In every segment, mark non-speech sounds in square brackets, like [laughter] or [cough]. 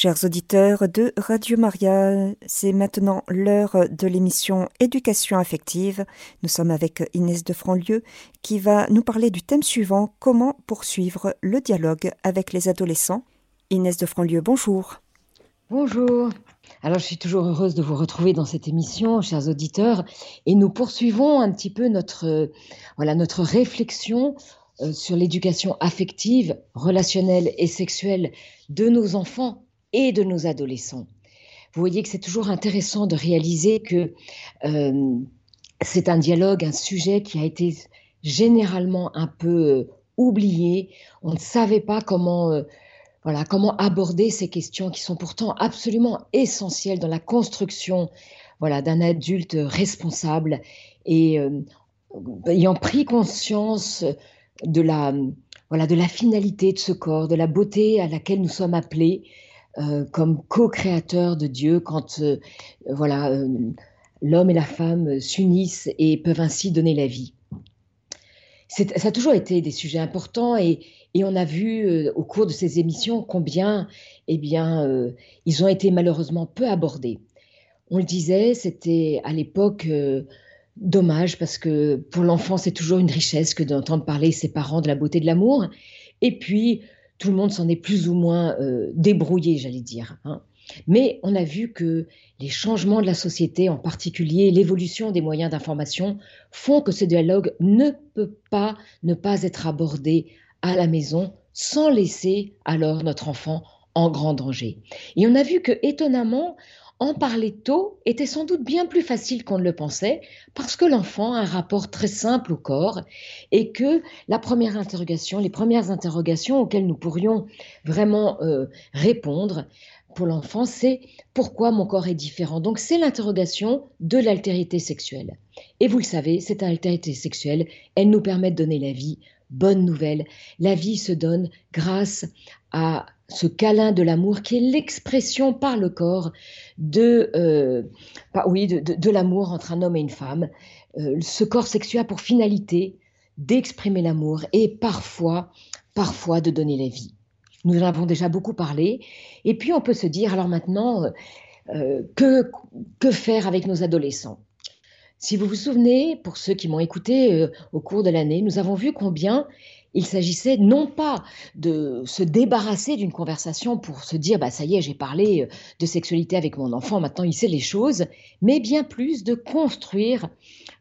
Chers auditeurs de Radio Maria, c'est maintenant l'heure de l'émission Éducation affective. Nous sommes avec Inès de Franlieu qui va nous parler du thème suivant Comment poursuivre le dialogue avec les adolescents. Inès de Franlieu, bonjour. Bonjour. Alors, je suis toujours heureuse de vous retrouver dans cette émission, chers auditeurs, et nous poursuivons un petit peu notre, voilà, notre réflexion euh, sur l'éducation affective, relationnelle et sexuelle de nos enfants et de nos adolescents. Vous voyez que c'est toujours intéressant de réaliser que euh, c'est un dialogue, un sujet qui a été généralement un peu euh, oublié. On ne savait pas comment, euh, voilà, comment aborder ces questions qui sont pourtant absolument essentielles dans la construction voilà, d'un adulte responsable et ayant pris conscience de la, voilà, de la finalité de ce corps, de la beauté à laquelle nous sommes appelés euh, comme co-créateurs de Dieu quand euh, voilà euh, l'homme et la femme s'unissent et peuvent ainsi donner la vie. Ça a toujours été des sujets importants et, et on a vu au cours de ces émissions combien eh bien, ils ont été malheureusement peu abordés. On le disait, c'était à l'époque dommage parce que pour l'enfant, c'est toujours une richesse que d'entendre parler ses parents de la beauté de l'amour. Et puis, tout le monde s'en est plus ou moins euh, débrouillé, j'allais dire. Hein. Mais on a vu que les changements de la société, en particulier l'évolution des moyens d'information, font que ce dialogue ne peut pas ne pas être abordé à la maison sans laisser alors notre enfant en grand danger. Et on a vu que, étonnamment, en parler tôt était sans doute bien plus facile qu'on ne le pensait, parce que l'enfant a un rapport très simple au corps et que la première interrogation, les premières interrogations auxquelles nous pourrions vraiment euh, répondre pour l'enfant, c'est pourquoi mon corps est différent? Donc c'est l'interrogation de l'altérité sexuelle. Et vous le savez, cette altérité sexuelle, elle nous permet de donner la vie. Bonne nouvelle, la vie se donne grâce à ce câlin de l'amour qui est l'expression par le corps de, euh, oui, de, l'amour entre un homme et une femme. Euh, ce corps sexuel a pour finalité d'exprimer l'amour et parfois, parfois de donner la vie. Nous en avons déjà beaucoup parlé. Et puis on peut se dire, alors maintenant, euh, que, que faire avec nos adolescents? Si vous vous souvenez, pour ceux qui m'ont écouté au cours de l'année, nous avons vu combien il s'agissait non pas de se débarrasser d'une conversation pour se dire bah ça y est, j'ai parlé euh, de sexualité avec mon enfant, maintenant il sait les choses, mais bien plus de construire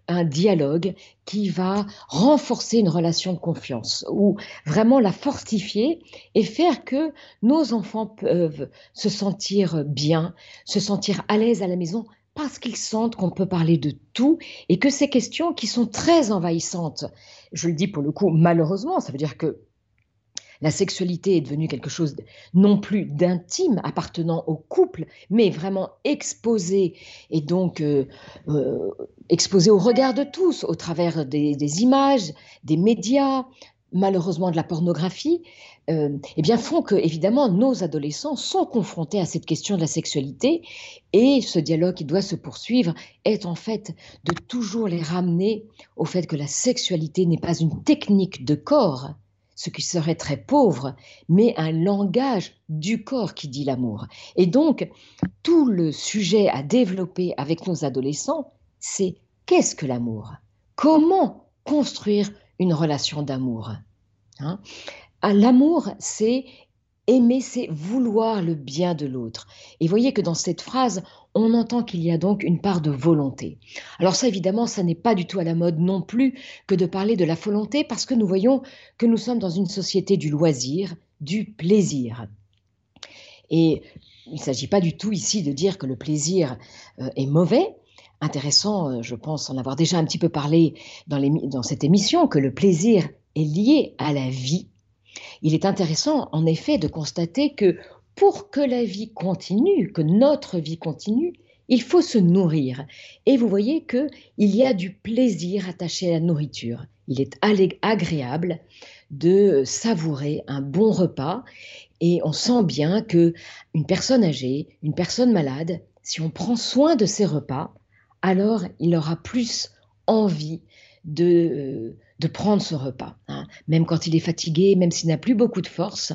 un dialogue qui va renforcer une relation de confiance ou vraiment la fortifier et faire que nos enfants peuvent se sentir bien, se sentir à l'aise à la maison parce qu'ils sentent qu'on peut parler de tout et que ces questions qui sont très envahissantes, je le dis pour le coup malheureusement, ça veut dire que la sexualité est devenue quelque chose non plus d'intime appartenant au couple, mais vraiment exposé et donc euh, euh, exposé au regard de tous au travers des images, des médias, malheureusement de la pornographie, euh, eh bien font que évidemment nos adolescents sont confrontés à cette question de la sexualité et ce dialogue qui doit se poursuivre est en fait de toujours les ramener au fait que la sexualité n'est pas une technique de corps, ce qui serait très pauvre, mais un langage du corps qui dit l'amour. Et donc tout le sujet à développer avec nos adolescents, c'est qu'est-ce que l'amour? Comment construire une relation d'amour. Hein. Ah, l'amour, c'est aimer, c'est vouloir le bien de l'autre. Et voyez que dans cette phrase, on entend qu'il y a donc une part de volonté. Alors ça, évidemment, ça n'est pas du tout à la mode non plus que de parler de la volonté, parce que nous voyons que nous sommes dans une société du loisir, du plaisir. Et il ne s'agit pas du tout ici de dire que le plaisir euh, est mauvais, intéressant, euh, je pense en avoir déjà un petit peu parlé dans, dans cette émission, que le plaisir est lié à la vie. Il est intéressant, en effet, de constater que pour que la vie continue, que notre vie continue, il faut se nourrir. Et vous voyez que il y a du plaisir attaché à la nourriture. Il est agréable de savourer un bon repas et on sent bien que une personne âgée, une personne malade, si on prend soin de ses repas, alors il aura plus envie de, de prendre ce repas. Hein. Même quand il est fatigué, même s'il n'a plus beaucoup de force,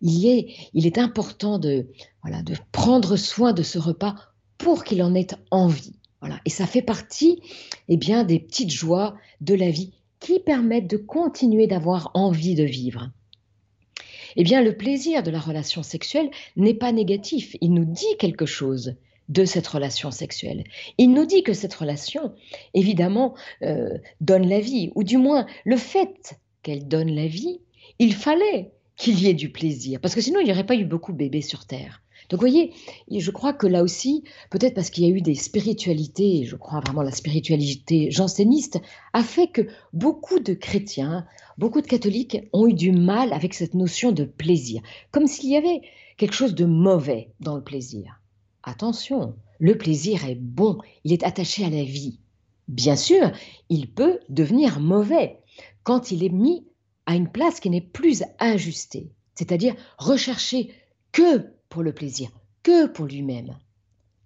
il est, il est important de, voilà, de prendre soin de ce repas pour qu'il en ait envie. Voilà. Et ça fait partie eh bien, des petites joies de la vie qui permettent de continuer d'avoir envie de vivre. Eh bien, le plaisir de la relation sexuelle n'est pas négatif, il nous dit quelque chose de cette relation sexuelle. Il nous dit que cette relation, évidemment, euh, donne la vie, ou du moins le fait qu'elle donne la vie, il fallait qu'il y ait du plaisir, parce que sinon il n'y aurait pas eu beaucoup de bébés sur Terre. Donc vous voyez, je crois que là aussi, peut-être parce qu'il y a eu des spiritualités, je crois vraiment la spiritualité janséniste, a fait que beaucoup de chrétiens, beaucoup de catholiques ont eu du mal avec cette notion de plaisir, comme s'il y avait quelque chose de mauvais dans le plaisir. Attention, le plaisir est bon, il est attaché à la vie. Bien sûr, il peut devenir mauvais quand il est mis à une place qui n'est plus ajustée, c'est-à-dire recherché que pour le plaisir, que pour lui-même.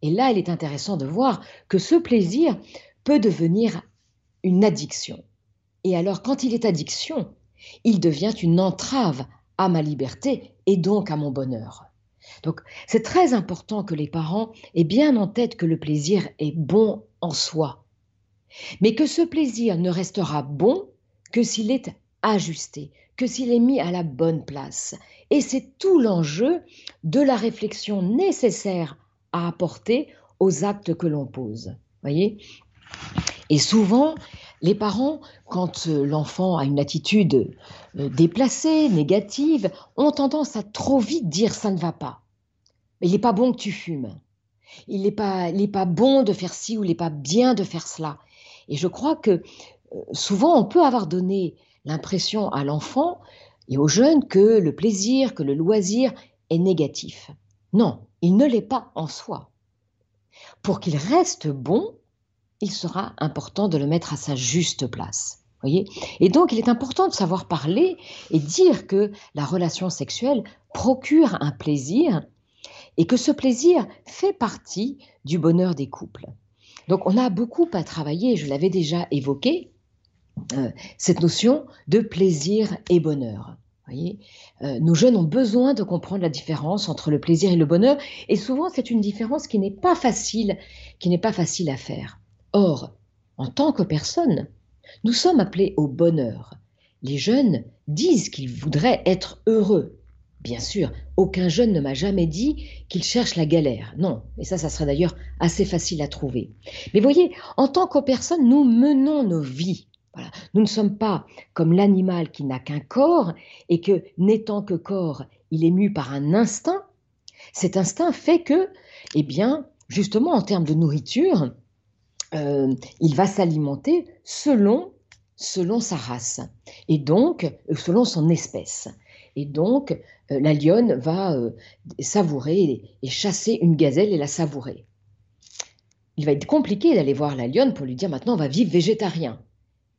Et là, il est intéressant de voir que ce plaisir peut devenir une addiction. Et alors, quand il est addiction, il devient une entrave à ma liberté et donc à mon bonheur. Donc c'est très important que les parents aient bien en tête que le plaisir est bon en soi, mais que ce plaisir ne restera bon que s'il est ajusté, que s'il est mis à la bonne place. Et c'est tout l'enjeu de la réflexion nécessaire à apporter aux actes que l'on pose. Voyez Et souvent, les parents, quand euh, l'enfant a une attitude euh, déplacée, négative, ont tendance à trop vite dire ça ne va pas. Il n'est pas bon que tu fumes. Il n'est pas, pas bon de faire ci ou il n'est pas bien de faire cela. Et je crois que euh, souvent on peut avoir donné l'impression à l'enfant et aux jeunes que le plaisir, que le loisir est négatif. Non, il ne l'est pas en soi. Pour qu'il reste bon, il sera important de le mettre à sa juste place. Voyez et donc, il est important de savoir parler et dire que la relation sexuelle procure un plaisir et que ce plaisir fait partie du bonheur des couples. Donc, on a beaucoup à travailler, je l'avais déjà évoqué, euh, cette notion de plaisir et bonheur. Voyez euh, nos jeunes ont besoin de comprendre la différence entre le plaisir et le bonheur, et souvent c'est une différence qui n'est pas facile, qui n'est pas facile à faire. Or, en tant que personne, nous sommes appelés au bonheur. Les jeunes disent qu'ils voudraient être heureux. Bien sûr, aucun jeune ne m'a jamais dit qu'il cherche la galère. Non, et ça, ça serait d'ailleurs assez facile à trouver. Mais voyez, en tant que personne, nous menons nos vies. Nous ne sommes pas comme l'animal qui n'a qu'un corps et que, n'étant que corps, il est mu par un instinct. Cet instinct fait que, eh bien, justement, en termes de nourriture, euh, il va s'alimenter selon, selon sa race et donc selon son espèce. Et donc, euh, la lionne va savourer et, chasser une gazelle et la savourer. Il va être compliqué d'aller voir la lionne pour lui dire maintenant on va vivre végétarien.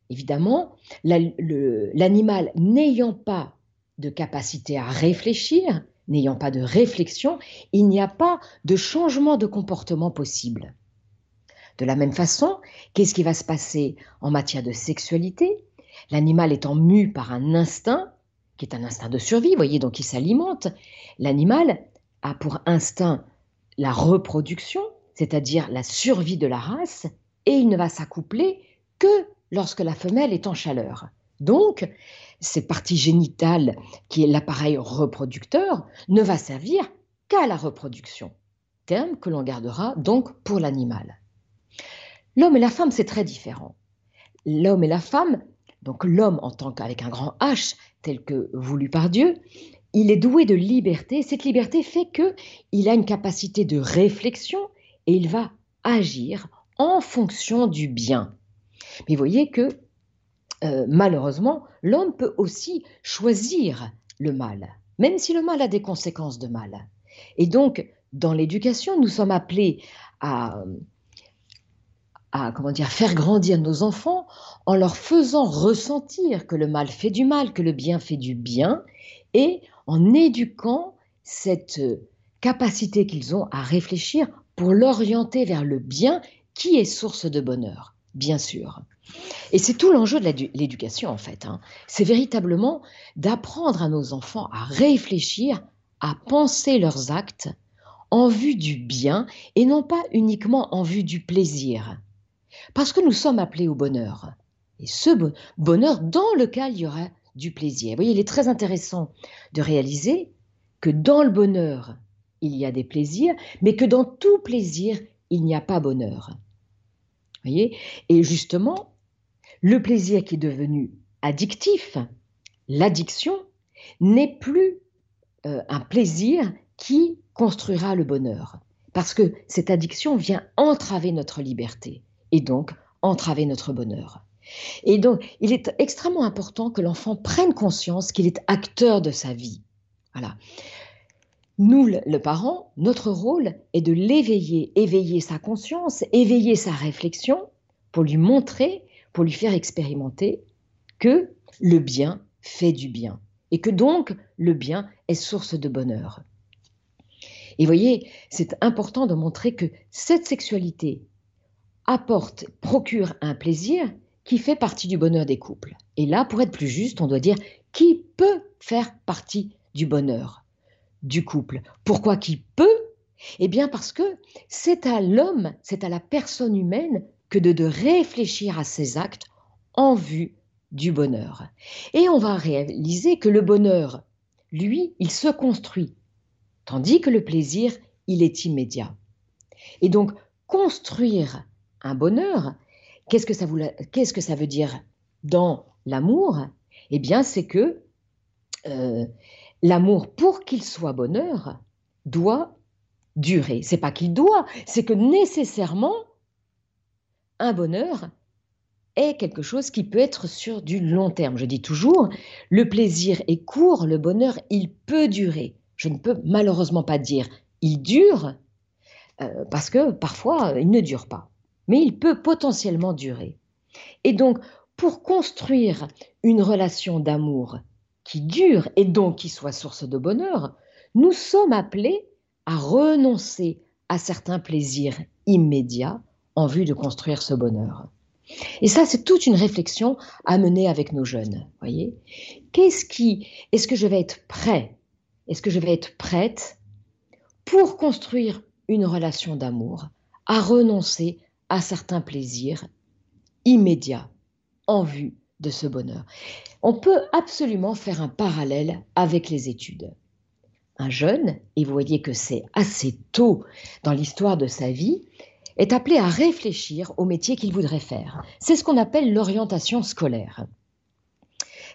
Évidemment, l'animal n'ayant pas de capacité à réfléchir, n'ayant pas de réflexion, il n'y a pas de changement de comportement possible. De la même façon, qu'est-ce qui va se passer en matière de sexualité? L'animal étant mu par un instinct, qui est un instinct de survie, voyez, donc il s'alimente, l'animal a pour instinct la reproduction, c'est-à-dire la survie de la race, et il ne va s'accoupler que lorsque la femelle est en chaleur. Donc, cette partie génitale, qui est l'appareil reproducteur, ne va servir qu'à la reproduction, terme que l'on gardera donc pour l'animal. L'homme et la femme, c'est très différent. L'homme et la femme, donc l'homme en tant qu'avec un grand H, tel que voulu par Dieu, il est doué de liberté. Cette liberté fait que il a une capacité de réflexion et il va agir en fonction du bien. Mais voyez que euh, malheureusement, l'homme peut aussi choisir le mal, même si le mal a des conséquences de mal. Et donc, dans l'éducation, nous sommes appelés à, à comment dire, faire grandir nos enfants en leur faisant ressentir que le mal fait du mal, que le bien fait du bien, et en éduquant cette capacité qu'ils ont à réfléchir pour l'orienter vers le bien qui est source de bonheur bien sûr. Et c'est tout l'enjeu de l'éducation, en fait. Hein. C'est véritablement d'apprendre à nos enfants à réfléchir, à penser leurs actes en vue du bien et non pas uniquement en vue du plaisir. Parce que nous sommes appelés au bonheur. Et ce bonheur dans lequel il y aura du plaisir. Vous voyez, il est très intéressant de réaliser que dans le bonheur, il y a des plaisirs, mais que dans tout plaisir, il n'y a pas bonheur. Voyez? Et justement, le plaisir qui est devenu addictif, l'addiction, n'est plus euh, un plaisir qui construira le bonheur. Parce que cette addiction vient entraver notre liberté et donc entraver notre bonheur. Et donc, il est extrêmement important que l'enfant prenne conscience qu'il est acteur de sa vie. Voilà. Nous, le parent, notre rôle est de l'éveiller, éveiller sa conscience, éveiller sa réflexion pour lui montrer, pour lui faire expérimenter que le bien fait du bien et que donc le bien est source de bonheur. Et voyez, c'est important de montrer que cette sexualité apporte, procure un plaisir qui fait partie du bonheur des couples. Et là, pour être plus juste, on doit dire qui peut faire partie du bonheur du couple. Pourquoi qui peut? Eh bien parce que c'est à l'homme, c'est à la personne humaine que de, réfléchir à ses actes en vue du bonheur. Et on va réaliser que le bonheur, lui, il se construit, tandis que le plaisir, il est immédiat. Et donc, construire un bonheur, qu'est-ce que ça, veut dire dans l'amour? Eh bien, c'est que euh, l'amour, pour qu'il soit bonheur, doit durer. C'est pas qu'il doit, c'est que nécessairement, un bonheur est quelque chose qui peut être sur du long terme. Je dis toujours, le plaisir est court, le bonheur, il peut durer. Je ne peux malheureusement pas dire il dure, euh, parce que parfois, il ne dure pas mais il peut potentiellement durer. Et donc, pour construire une relation d'amour qui dure et donc qui soit source de bonheur, nous sommes appelés à renoncer à certains plaisirs immédiats en vue de construire ce bonheur. Et ça, c'est toute une réflexion à mener avec nos jeunes. Voyez, qu'est-ce qui, est-ce que je vais être prêt, est-ce que je vais être prête pour construire une relation d'amour, à renoncer à certains plaisirs immédiats en vue de ce bonheur. On peut absolument faire un parallèle avec les études. Un jeune, et vous voyez que c'est assez tôt dans l'histoire de sa vie, est appelé à réfléchir au métier qu'il voudrait faire. C'est ce qu'on appelle l'orientation scolaire.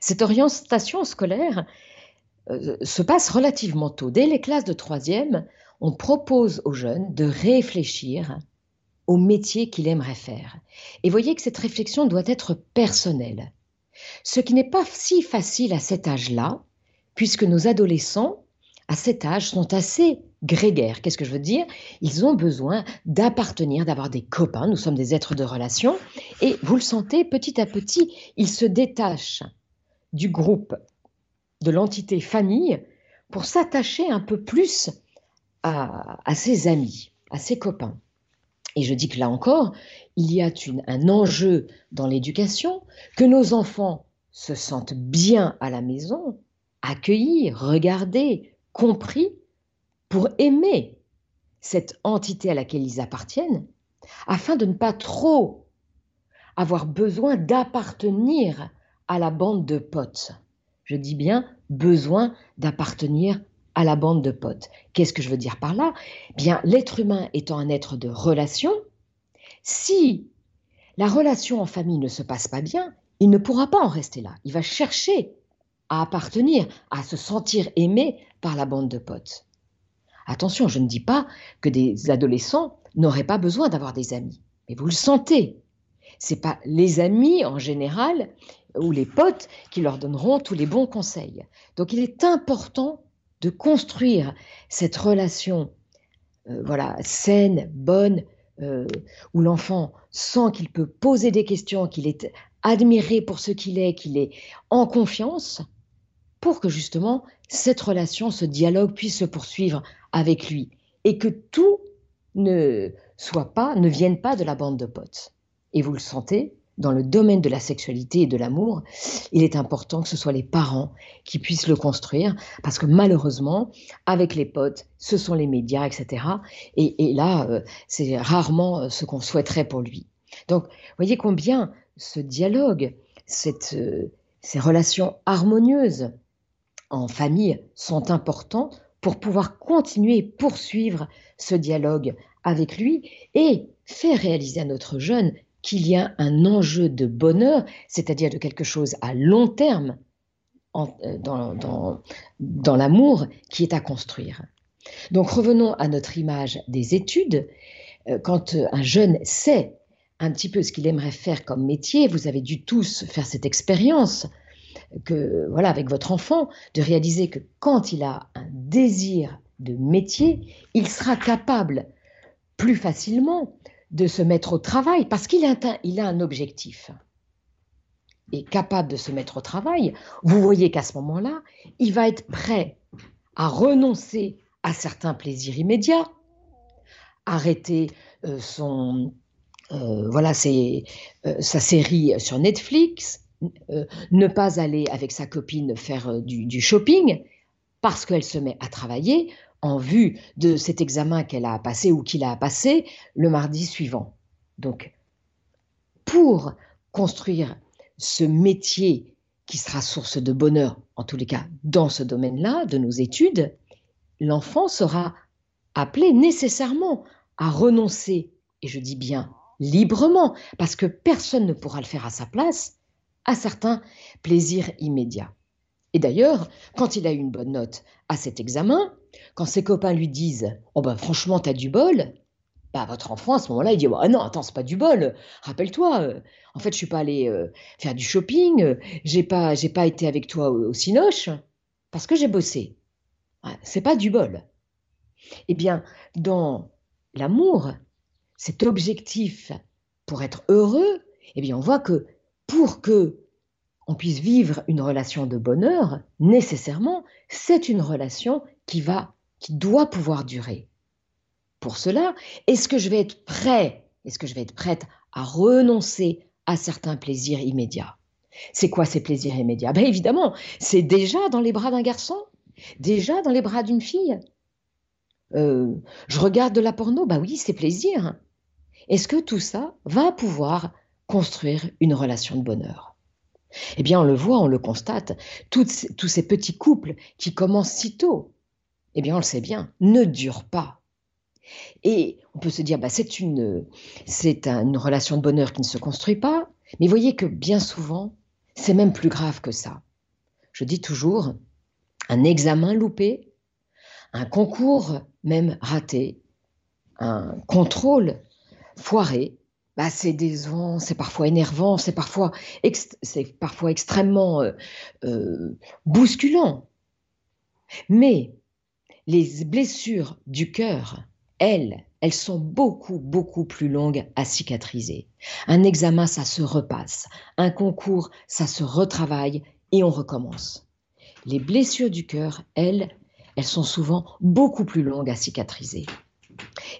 Cette orientation scolaire euh, se passe relativement tôt. Dès les classes de troisième, on propose aux jeunes de réfléchir au métier qu'il aimerait faire. Et voyez que cette réflexion doit être personnelle. Ce qui n'est pas si facile à cet âge-là, puisque nos adolescents, à cet âge, sont assez grégaires. Qu'est-ce que je veux dire? Ils ont besoin d'appartenir, d'avoir des copains. Nous sommes des êtres de relation. Et vous le sentez, petit à petit, ils se détachent du groupe, de l'entité famille, pour s'attacher un peu plus à, à ses amis, à ses copains. Et je dis que là encore, il y a un enjeu dans l'éducation, que nos enfants se sentent bien à la maison, accueillis, regardés, compris, pour aimer cette entité à laquelle ils appartiennent, afin de ne pas trop avoir besoin d'appartenir à la bande de potes. Je dis bien besoin d'appartenir à la bande de potes. Qu'est-ce que je veux dire par là? Bien, l'être humain étant un être de relation, si la relation en famille ne se passe pas bien, il ne pourra pas en rester là. Il va chercher à appartenir, à se sentir aimé par la bande de potes. Attention, je ne dis pas que des adolescents n'auraient pas besoin d'avoir des amis, mais vous le sentez. C'est pas les amis en général ou les potes qui leur donneront tous les bons conseils. Donc il est important de construire cette relation euh, voilà, saine, bonne, euh, où l'enfant sent qu'il peut poser des questions, qu'il est admiré pour ce qu'il est, qu'il est en confiance, pour que justement cette relation, ce dialogue puisse se poursuivre avec lui et que tout ne soit pas, ne vienne pas de la bande de potes. Et vous le sentez, dans le domaine de la sexualité et de l'amour, il est important que ce soit les parents qui puissent le construire, parce que malheureusement, avec les potes, ce sont les médias, etc. Et, là, euh, c'est rarement euh, ce qu'on souhaiterait pour lui. Donc, voyez combien ce dialogue, euh, ces relations harmonieuses en famille sont importants pour pouvoir continuer, poursuivre ce dialogue avec lui et faire réaliser à notre jeune qu'il y a un enjeu de bonheur, c'est-à-dire de quelque chose à long terme euh, dans, l'amour qui est à construire. Donc revenons à notre image des études. Euh, quand un jeune sait un petit peu ce qu'il aimerait faire comme métier, vous avez dû tous faire cette expérience que voilà avec votre enfant de réaliser que quand il a un désir de métier, il sera capable plus facilement de se mettre au travail parce qu'il a, a un objectif. Et capable de se mettre au travail, vous voyez qu'à ce moment-là, il va être prêt à renoncer à certains plaisirs immédiats, arrêter euh, son, euh, voilà, euh, sa série sur Netflix, ne pas aller avec sa copine faire du shopping parce qu'elle se met à travailler en vue de cet examen qu'elle a passé ou qu'il a passé le mardi suivant. Donc, pour construire ce métier qui sera source de bonheur, en tous les cas dans ce domaine-là, de nos études, l'enfant sera appelé nécessairement à renoncer, et je dis bien librement, parce que personne ne pourra le faire à sa place, à certains plaisirs immédiats. Et d'ailleurs, quand il a eu une bonne note à cet examen, quand ses copains lui disent Oh ben franchement, t'as du bol, bah, votre enfant à ce moment-là, il dit oh, non, attends, c'est pas du bol. Rappelle-toi, euh, en fait, je suis pas allé euh, faire du shopping, euh, j'ai pas, pas été avec toi au, Cinoche parce que j'ai bossé. c'est pas du bol. Eh bien, dans l'amour, cet objectif pour être heureux, eh bien, on voit que pour que on puisse vivre une relation de bonheur, nécessairement, c'est une relation qui va, qui doit pouvoir durer. Pour cela, est-ce que je vais être prêt, est-ce que je vais être prête à renoncer à certains plaisirs immédiats? C'est quoi ces plaisirs immédiats? Ben évidemment, c'est déjà dans les bras d'un garçon, déjà dans les bras d'une fille. Euh, je regarde de la porno, ben oui, c'est plaisir. Est-ce que tout ça va pouvoir construire une relation de bonheur? Eh bien, on le voit, on le constate, tous ces petits couples qui commencent si tôt, eh bien, on le sait bien, ne durent pas. Et on peut se dire, bah, c'est une, une relation de bonheur qui ne se construit pas, mais voyez que bien souvent, c'est même plus grave que ça. Je dis toujours, un examen loupé, un concours même raté, un contrôle foiré, bah, c'est décevant, c'est parfois énervant, c'est parfois, parfois extrêmement euh, euh, bousculant. Mais les blessures du cœur, elles, elles sont beaucoup, beaucoup plus longues à cicatriser. Un examen, ça se repasse. Un concours, ça se retravaille et on recommence. Les blessures du cœur, elles, elles sont souvent beaucoup plus longues à cicatriser.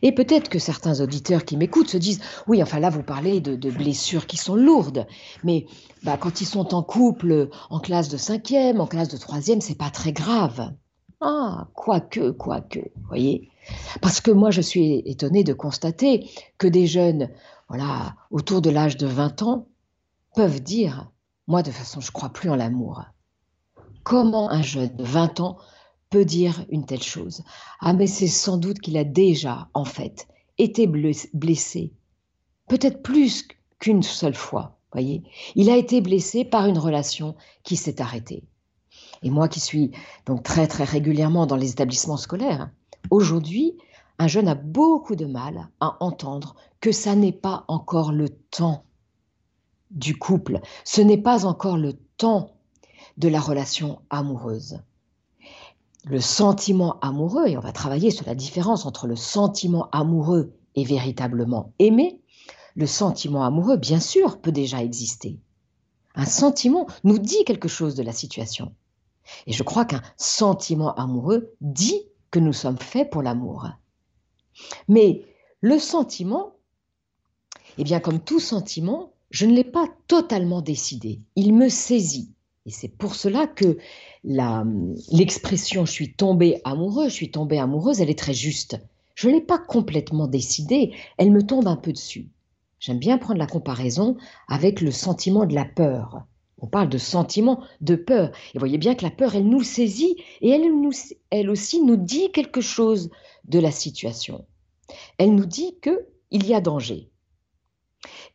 Et peut-être que certains auditeurs qui m'écoutent se disent oui, enfin là, vous parlez de, blessures qui sont lourdes, mais bah, quand ils sont en couple, en classe de cinquième, en classe de troisième, c'est pas très grave. Ah, quoique, quoique, voyez. Parce que moi, je suis étonnée de constater que des jeunes, voilà, autour de l'âge de 20 ans, peuvent dire moi, de façon, je crois plus en l'amour. Comment un jeune de 20 ans peut dire une telle chose? Ah, mais c'est sans doute qu'il a déjà, en fait, été blessé, peut-être plus qu'une seule fois, voyez. Il a été blessé par une relation qui s'est arrêtée. Et moi qui suis donc très très régulièrement dans les établissements scolaires, aujourd'hui, un jeune a beaucoup de mal à entendre que ça n'est pas encore le temps du couple, ce n'est pas encore le temps de la relation amoureuse le sentiment amoureux, et on va travailler sur la différence entre le sentiment amoureux et véritablement aimer, le sentiment amoureux, bien sûr, peut déjà exister. Un sentiment nous dit quelque chose de la situation. Et je crois qu'un sentiment amoureux dit que nous sommes faits pour l'amour. Mais le sentiment, eh bien, comme tout sentiment, je ne l'ai pas totalement décidé. Il me saisit. Et c'est pour cela que l'expression je suis tombé amoureux, je suis tombée amoureuse, elle est très juste. Je ne l'ai pas complètement décidé, elle me tombe un peu dessus. J'aime bien prendre la comparaison avec le sentiment de la peur. On parle de sentiment de peur. Et voyez bien que la peur, elle nous saisit et elle, aussi nous dit quelque chose de la situation. Elle nous dit qu'il y a danger.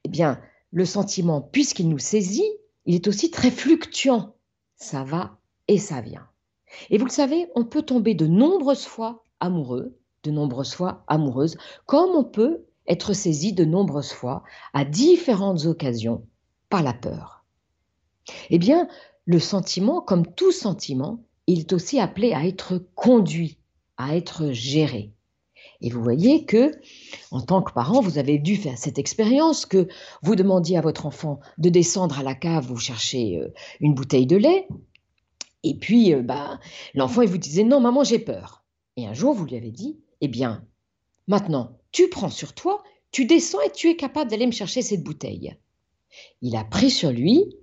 Eh bien, le sentiment, puisqu'il nous saisit, il est aussi très fluctuant. Ça va et ça vient. Et vous le savez, on peut tomber de nombreuses fois amoureux, de nombreuses fois amoureuse, comme on peut être saisi de nombreuses fois, à différentes occasions, par la peur. Eh bien, le sentiment, comme tout sentiment, il est aussi appelé à être conduit, à être géré. Et vous voyez que, en tant que parent, vous avez dû faire cette expérience que vous demandiez à votre enfant de descendre à la cave, vous chercher euh, une bouteille de lait, et puis euh, bah, l'enfant il vous disait non maman j'ai peur. Et un jour vous lui avez dit eh bien maintenant tu prends sur toi, tu descends et tu es capable d'aller me chercher cette bouteille. Il a pris sur lui,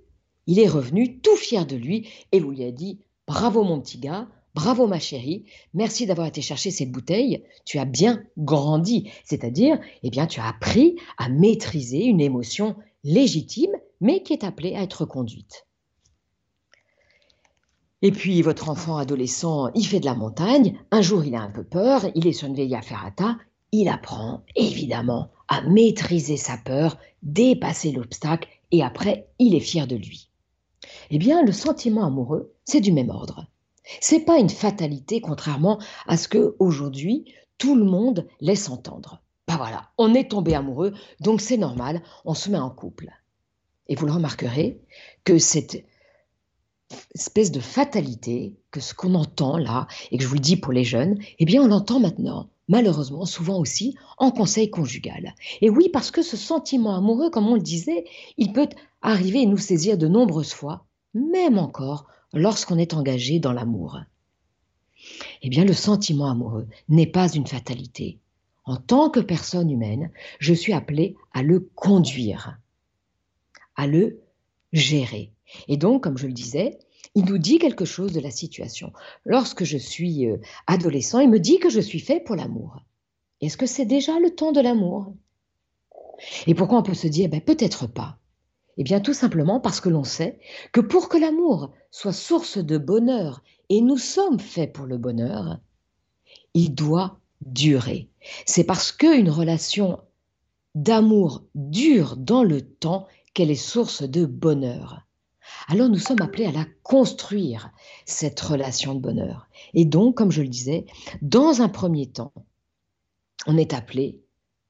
il est revenu tout fier de lui et lui avez dit bravo mon petit gars, Bravo ma chérie, merci d'avoir été chercher cette bouteille, tu as bien grandi, c'est-à-dire, eh bien, tu as appris à maîtriser une émotion légitime, mais qui est appelée à être conduite. Et puis, votre enfant adolescent, il fait de la montagne, un jour il a un peu peur, il est sur une vieille ferrata, il apprend évidemment à maîtriser sa peur, dépasser l'obstacle, et après, il est fier de lui. Eh bien, le sentiment amoureux, c'est du même ordre. C'est pas une fatalité, contrairement à ce que aujourd'hui tout le monde laisse entendre. Bah voilà, on est tombé amoureux, donc c'est normal, on se met en couple. Et vous le remarquerez que cette espèce de fatalité, que ce qu'on entend là, et que je vous le dis pour les jeunes, eh bien on l'entend maintenant, malheureusement, souvent aussi en conseil conjugal. Et oui, parce que ce sentiment amoureux, comme on le disait, il peut arriver et nous saisir de nombreuses fois, même encore lorsqu'on est engagé dans l'amour Eh bien, le sentiment amoureux n'est pas une fatalité. En tant que personne humaine, je suis appelée à le conduire, à le gérer. Et donc, comme je le disais, il nous dit quelque chose de la situation. Lorsque je suis euh, adolescent, il me dit que je suis fait pour l'amour. Est-ce que c'est déjà le temps de l'amour? Et pourquoi on peut se dire, ben, peut-être pas. Eh bien tout simplement parce que l'on sait que pour que l'amour soit source de bonheur, et nous sommes faits pour le bonheur, il doit durer. C'est parce qu'une relation d'amour dure dans le temps qu'elle est source de bonheur. Alors nous sommes appelés à la construire, cette relation de bonheur. Et donc, comme je le disais, dans un premier temps, on est appelé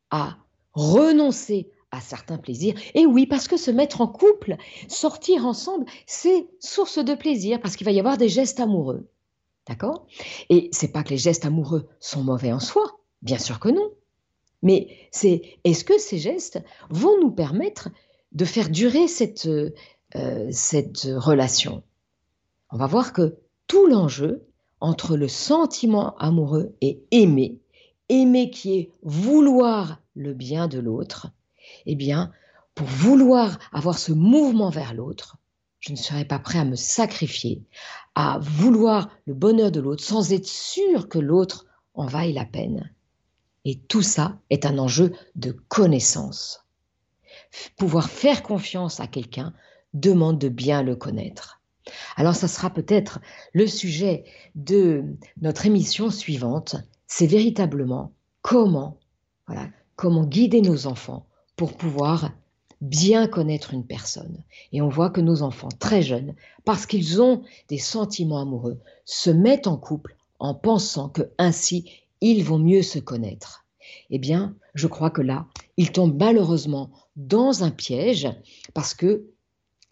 à renoncer à certains plaisirs. Et oui, parce que se mettre en couple, sortir ensemble, c'est source de plaisir, parce qu'il va y avoir des gestes amoureux. D'accord? Et c'est pas que les gestes amoureux sont mauvais en soi, bien sûr que non. Mais c'est est-ce que ces gestes vont nous permettre de faire durer cette, euh, cette relation? On va voir que tout l'enjeu entre le sentiment amoureux et aimer, aimer qui est vouloir le bien de l'autre, eh bien, pour vouloir avoir ce mouvement vers l'autre, je ne serais pas prêt à me sacrifier, à vouloir le bonheur de l'autre sans être sûr que l'autre en vaille la peine. Et tout ça est un enjeu de connaissance. Pouvoir faire confiance à quelqu'un demande de bien le connaître. Alors ça sera peut-être le sujet de notre émission suivante, c'est véritablement comment voilà, comment guider nos enfants pour pouvoir bien connaître une personne. Et on voit que nos enfants très jeunes, parce qu'ils ont des sentiments amoureux, se mettent en couple en pensant que ainsi ils vont mieux se connaître. Eh bien, je crois que là, ils tombent malheureusement dans un piège parce que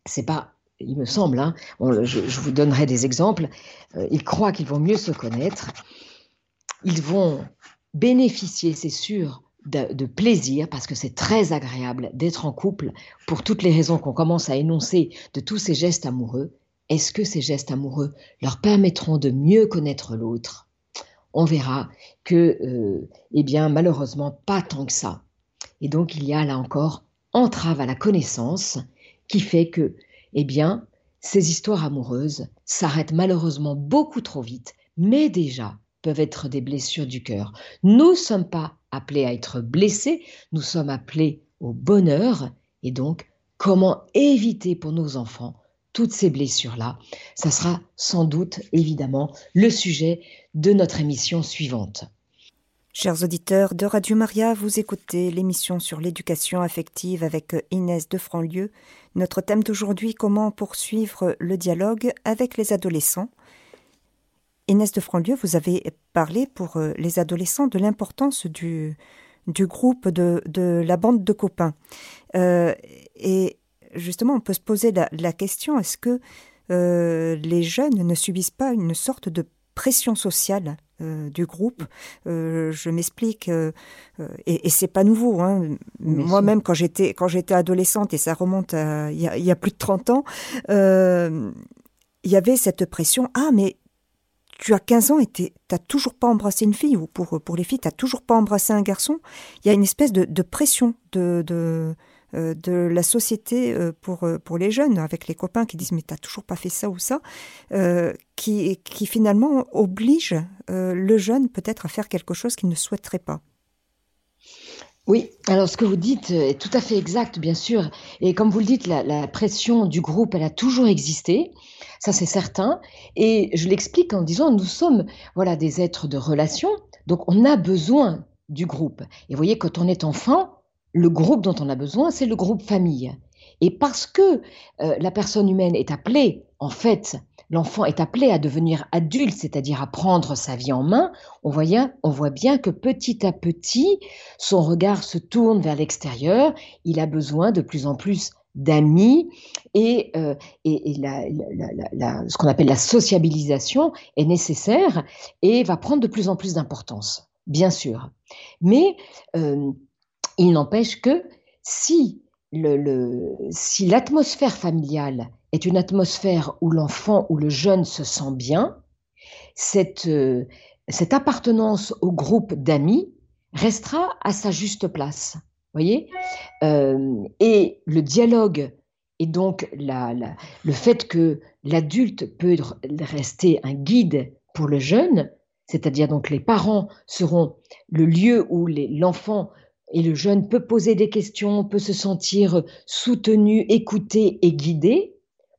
c'est pas il me semble, hein, je, vous donnerai des exemples, euh, ils croient qu'ils vont mieux se connaître, ils vont bénéficier, c'est sûr, de, plaisir, parce que c'est très agréable d'être en couple, pour toutes les raisons qu'on commence à énoncer de tous ces gestes amoureux, est-ce que ces gestes amoureux leur permettront de mieux connaître l'autre? On verra que, euh, eh bien, malheureusement, pas tant que ça. Et donc, il y a là encore entrave à la connaissance qui fait que, eh bien, ces histoires amoureuses s'arrêtent malheureusement beaucoup trop vite, mais déjà peuvent être des blessures du cœur. Nous ne sommes pas appelés à être blessés, nous sommes appelés au bonheur et donc comment éviter pour nos enfants toutes ces blessures-là? Ça sera sans doute évidemment le sujet de notre émission suivante. Chers auditeurs de Radio Maria, vous écoutez l'émission sur l'éducation affective avec Inès de Franlieu. Notre thème d'aujourd'hui, comment poursuivre le dialogue avec les adolescents. Inès de Franlieu, vous avez parlé pour les adolescents de l'importance du, du groupe, de, de, la bande de copains. Euh, et justement, on peut se poser la, question, est-ce que euh, les jeunes ne subissent pas une sorte de pression sociale euh, du groupe? Euh, je m'explique, euh, et, et c'est pas nouveau. Hein. Moi-même, quand j'étais quand j'étais adolescente, et ça remonte à il y, a, plus de 30 ans, il y avait cette pression. Ah, mais tu as 15 ans et tu n'as toujours pas embrassé une fille, ou pour, pour les filles, tu n'as toujours pas embrassé un garçon. Il y a une espèce de, de pression de, de euh, de la société euh, pour, euh, pour les jeunes, avec les copains qui disent mais t'as toujours pas fait ça ou ça, qui, qui finalement oblige le jeune peut-être à faire quelque chose qu'il ne souhaiterait pas. Oui, alors ce que vous dites est tout à fait exact, bien sûr. Et comme vous le dites, la, la pression du groupe, elle a toujours existé, ça c'est certain. Et je l'explique en disant, nous sommes voilà des êtres de relation, donc on a besoin du groupe. Et vous voyez, quand on est enfant, le groupe dont on a besoin, c'est le groupe famille. Et parce que euh, la personne humaine est appelée, en fait, l'enfant est appelé à devenir adulte, c'est-à-dire à prendre sa vie en main, on voit, bien, que petit à petit, son regard se tourne vers l'extérieur, il a besoin de plus en plus d'amis et, euh, ce qu'on appelle la sociabilisation est nécessaire et va prendre de plus en plus d'importance, bien sûr. Mais euh, il n'empêche que si l'atmosphère familiale est une atmosphère où l'enfant ou le jeune se sent bien, cette, euh, appartenance au groupe d'amis restera à sa juste place. Voyez? Euh, Et le dialogue et donc le fait que l'adulte peut rester un guide pour le jeune, c'est-à-dire donc les parents seront le lieu où l'enfant et le jeune peut poser des questions, peut se sentir soutenu, écouté et guidé,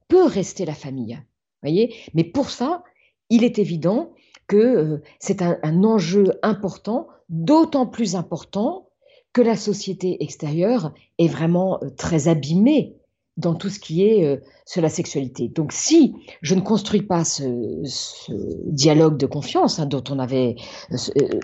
peut rester la famille. Voyez Mais pour ça, il est évident que euh, c'est un, enjeu important, d'autant plus important que la société extérieure est vraiment euh, très abîmée dans tout ce qui est euh, sur la sexualité. Donc si je ne construis pas ce, dialogue de confiance hein, dont, on avait,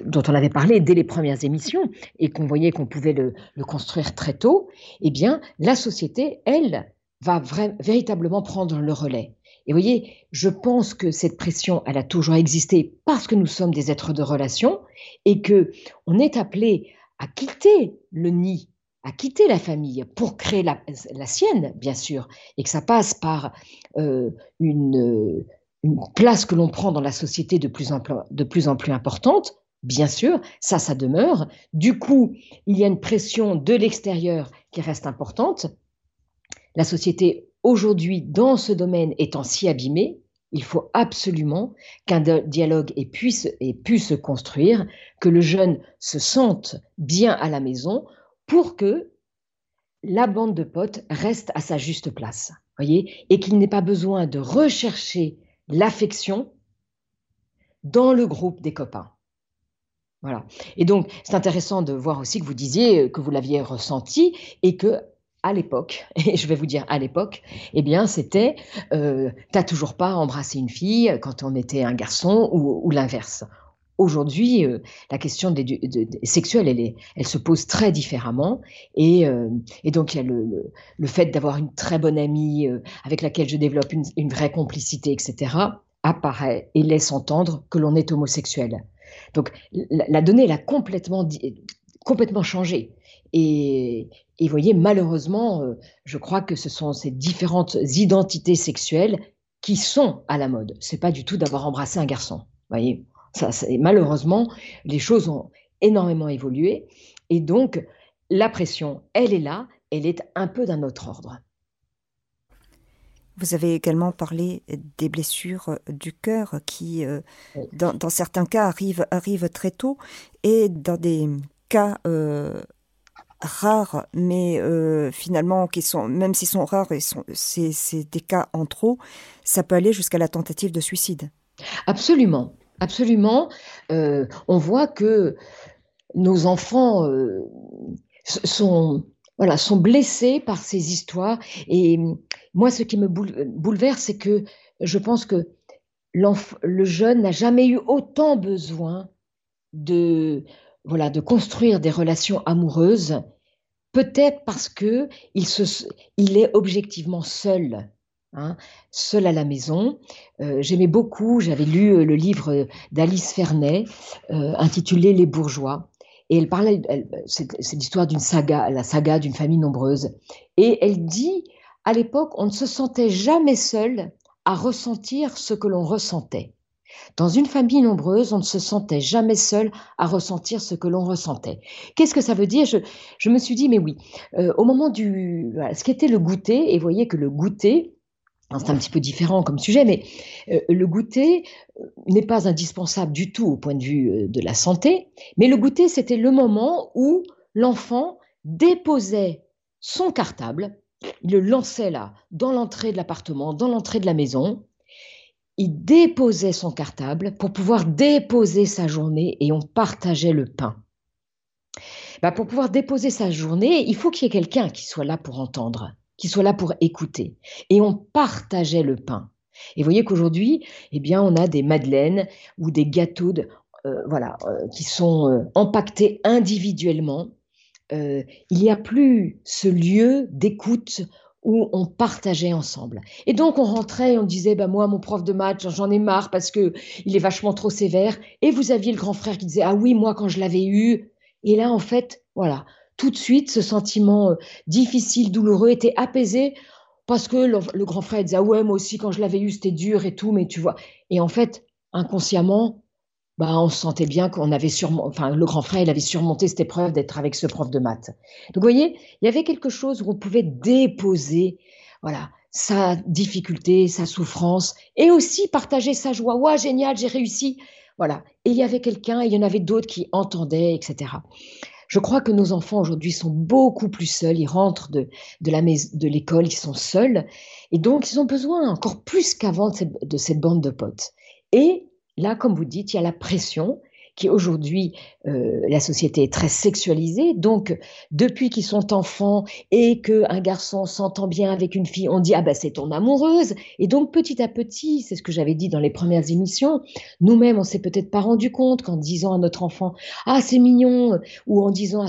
dont on avait parlé dès les premières émissions et qu'on voyait qu'on pouvait le, construire très tôt, eh bien la société, elle, va véritablement prendre le relais. Et vous voyez, je pense que cette pression, elle a toujours existé parce que nous sommes des êtres de relation et que on est appelé à quitter le nid à quitter la famille pour créer la, sienne, bien sûr, et que ça passe par euh, une, place que l'on prend dans la société de plus, de plus en plus importante, bien sûr, ça, ça demeure. Du coup, il y a une pression de l'extérieur qui reste importante. La société aujourd'hui, dans ce domaine, étant si abîmée, il faut absolument qu'un dialogue ait puisse, pu se construire, que le jeune se sente bien à la maison pour que la bande de potes reste à sa juste place, voyez, et qu'il n'ait pas besoin de rechercher l'affection dans le groupe des copains. Voilà. Et donc, c'est intéressant de voir aussi que vous disiez que vous l'aviez ressenti et que à l'époque, [laughs] et je vais vous dire à l'époque, eh bien, c'était euh, t'as toujours pas embrassé une fille quand on était un garçon ou l'inverse. Aujourd'hui, euh, la question sexuelle, elle, elle, se pose très différemment. Et, euh, donc, il y a le, fait d'avoir une très bonne amie euh, avec laquelle je développe une, vraie complicité, etc., apparaît et laisse entendre que l'on est homosexuel. Donc, la, donnée, elle a complètement, complètement changé. Et, et vous voyez, malheureusement, je crois que ce sont ces différentes identités sexuelles qui sont à la mode. C'est pas du tout d'avoir embrassé un garçon. voyez ça, malheureusement, les choses ont énormément évolué. Et donc, la pression, elle est là, elle est un peu d'un autre ordre. Vous avez également parlé des blessures du cœur qui, euh, dans, certains cas, arrivent, arrivent, très tôt et dans des cas euh, rares, mais euh, finalement, qui sont, même s'ils sont rares, c'est des cas en trop, ça peut aller jusqu'à la tentative de suicide. Absolument, absolument. on voit que nos enfants sont voilà, sont blessés par ces histoires. Et moi, ce qui me bouleverse, c'est que je pense que le jeune n'a jamais eu autant besoin de, voilà, de construire des relations amoureuses, peut-être parce que il, se, il est objectivement seul. Hein, seul à la maison. Euh, j'aimais beaucoup, j'avais lu euh, le livre d'Alice Fernet euh, intitulé Les bourgeois. Et elle parlait, c'est l'histoire d'une saga, la saga d'une famille nombreuse. Et elle dit, à l'époque, on ne se sentait jamais seul à ressentir ce que l'on ressentait. Dans une famille nombreuse, on ne se sentait jamais seul à ressentir ce que l'on ressentait. Qu'est-ce que ça veut dire? Je, me suis dit, mais oui, euh, au moment du... Voilà, ce qu'était le goûter, et vous voyez que le goûter, c'est un petit peu différent comme sujet, mais euh, le goûter euh, n'est pas indispensable du tout au point de vue de la santé, mais le goûter, c'était le moment où l'enfant déposait son cartable, il le lançait là, dans l'entrée de l'appartement, dans l'entrée de la maison, il déposait son cartable pour pouvoir déposer sa journée et on partageait le pain. Bah, pour pouvoir déposer sa journée, il faut qu'il y ait quelqu'un qui soit là pour entendre qui soit là pour écouter. Et on partageait le pain. Et vous voyez qu'aujourd'hui, eh bien, on a des madeleines ou des gâteaux de, euh, voilà, euh, qui sont euh, empaquetés individuellement. il n'y a plus ce lieu d'écoute où on partageait ensemble. Et donc on rentrait, on disait bah moi mon prof de maths, j'en ai marre parce que il est vachement trop sévère. Et vous aviez le grand frère qui disait ah oui, moi quand je l'avais eu. Et là en fait, voilà, tout de suite, ce sentiment euh, difficile, douloureux était apaisé parce que le, grand frère disait ah ouais moi aussi quand je l'avais eu c'était dur et tout mais tu vois. Et en fait inconsciemment bah on se sentait bien qu'on avait sûrement enfin le grand frère il avait surmonté cette épreuve d'être avec ce prof de maths donc vous voyez il y avait quelque chose où on pouvait déposer voilà sa difficulté sa souffrance et aussi partager sa joie ouais génial j'ai réussi voilà et il y avait quelqu'un il y en avait d'autres qui entendaient etc je crois que nos enfants aujourd'hui sont beaucoup plus seuls. Ils rentrent de, de la de l'école, ils sont seuls. Et donc, ils ont besoin encore plus qu'avant de cette bande de potes. Et là, comme vous dites, il y a la pression qui aujourd'hui, euh, la société est très sexualisée. Donc, depuis qu'ils sont enfants et qu'un garçon s'entend bien avec une fille, on dit, ah ben c'est ton amoureuse. Et donc, petit à petit, c'est ce que j'avais dit dans les premières émissions, nous-mêmes, on s'est peut-être pas rendu compte qu'en disant à notre enfant, ah c'est mignon, ou en disant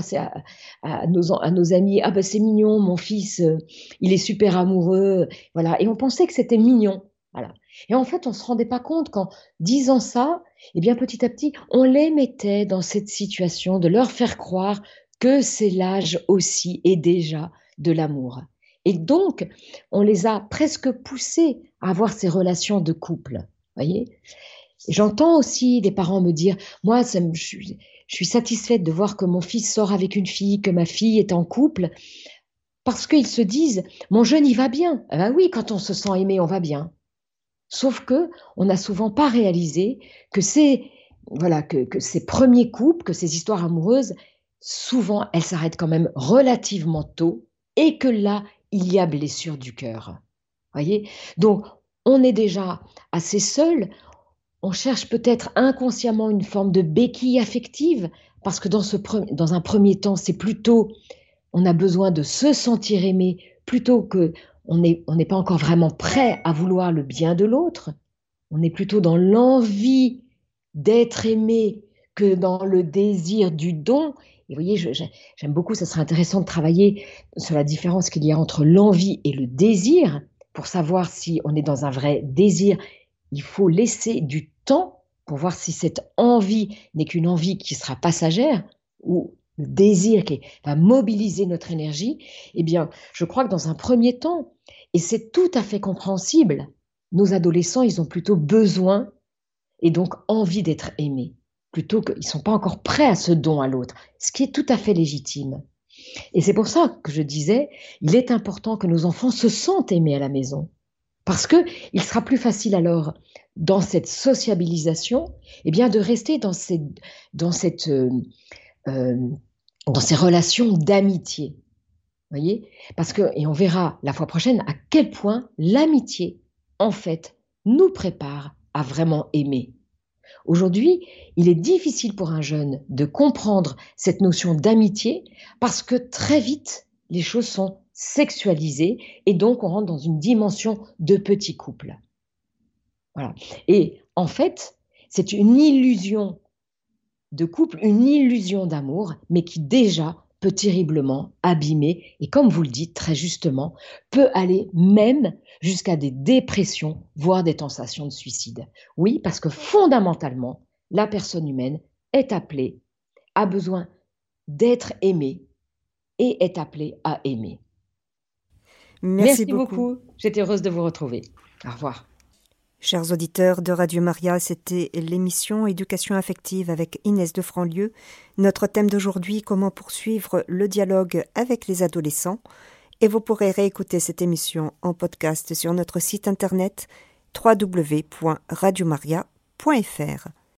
à, nos amis, ah ben c'est mignon, mon fils, euh, il est super amoureux. Voilà. Et on pensait que c'était mignon. Voilà. Et en fait, on ne se rendait pas compte qu'en disant ça, eh bien, petit à petit, on les mettait dans cette situation de leur faire croire que c'est l'âge aussi et déjà de l'amour. Et donc, on les a presque poussés à avoir ces relations de couple. Voyez? J'entends aussi des parents me dire, moi, je, suis satisfaite de voir que mon fils sort avec une fille, que ma fille est en couple, parce qu'ils se disent, mon jeune, il va bien. Ben oui, quand on se sent aimé, on va bien. Sauf que on n'a souvent pas réalisé que ces voilà que, ces premiers couples, que ces histoires amoureuses, souvent elles s'arrêtent quand même relativement tôt et que là il y a blessure du cœur. Voyez? Donc on est déjà assez seul. On cherche peut-être inconsciemment une forme de béquille affective parce que dans, ce, dans un premier temps, c'est plutôt on a besoin de se sentir aimé plutôt que on n'est pas encore vraiment prêt à vouloir le bien de l'autre. On est plutôt dans l'envie d'être aimé que dans le désir du don. Et vous voyez, j'aime beaucoup, ça serait intéressant de travailler sur la différence qu'il y a entre l'envie et le désir. Pour savoir si on est dans un vrai désir, il faut laisser du temps pour voir si cette envie n'est qu'une envie qui sera passagère ou le désir qui va mobiliser notre énergie, eh bien, je crois que dans un premier temps, et c'est tout à fait compréhensible, nos adolescents, ils ont plutôt besoin et donc envie d'être aimés, plutôt qu'ils ne sont pas encore prêts à ce don à l'autre, ce qui est tout à fait légitime. Et c'est pour ça que je disais, il est important que nos enfants se sentent aimés à la maison. Parce que il sera plus facile alors, dans cette sociabilisation, eh bien, de rester dans, cette, dans, cette, euh, euh, dans ces relations d'amitié. Voyez? Parce que, et on verra la fois prochaine à quel point l'amitié, en fait, nous prépare à vraiment aimer. Aujourd'hui, il est difficile pour un jeune de comprendre cette notion d'amitié parce que très vite, les choses sont sexualisées et donc on rentre dans une dimension de petit couple. Voilà. Et en fait, c'est une illusion de couple, une illusion d'amour, mais qui déjà peut terriblement abîmer et comme vous le dites très justement, peut aller même jusqu'à des dépressions, voire des tentations de suicide. Oui, parce que fondamentalement, la personne humaine est appelée, a besoin d'être aimée et est appelée à aimer. Merci, beaucoup. J'étais heureuse de vous retrouver. Au revoir. Chers auditeurs de Radio Maria, c'était l'émission Éducation affective avec Inès de Franlieu. Notre thème d'aujourd'hui, comment poursuivre le dialogue avec les adolescents. Et vous pourrez réécouter cette émission en podcast sur notre site internet www.radiomaria.fr.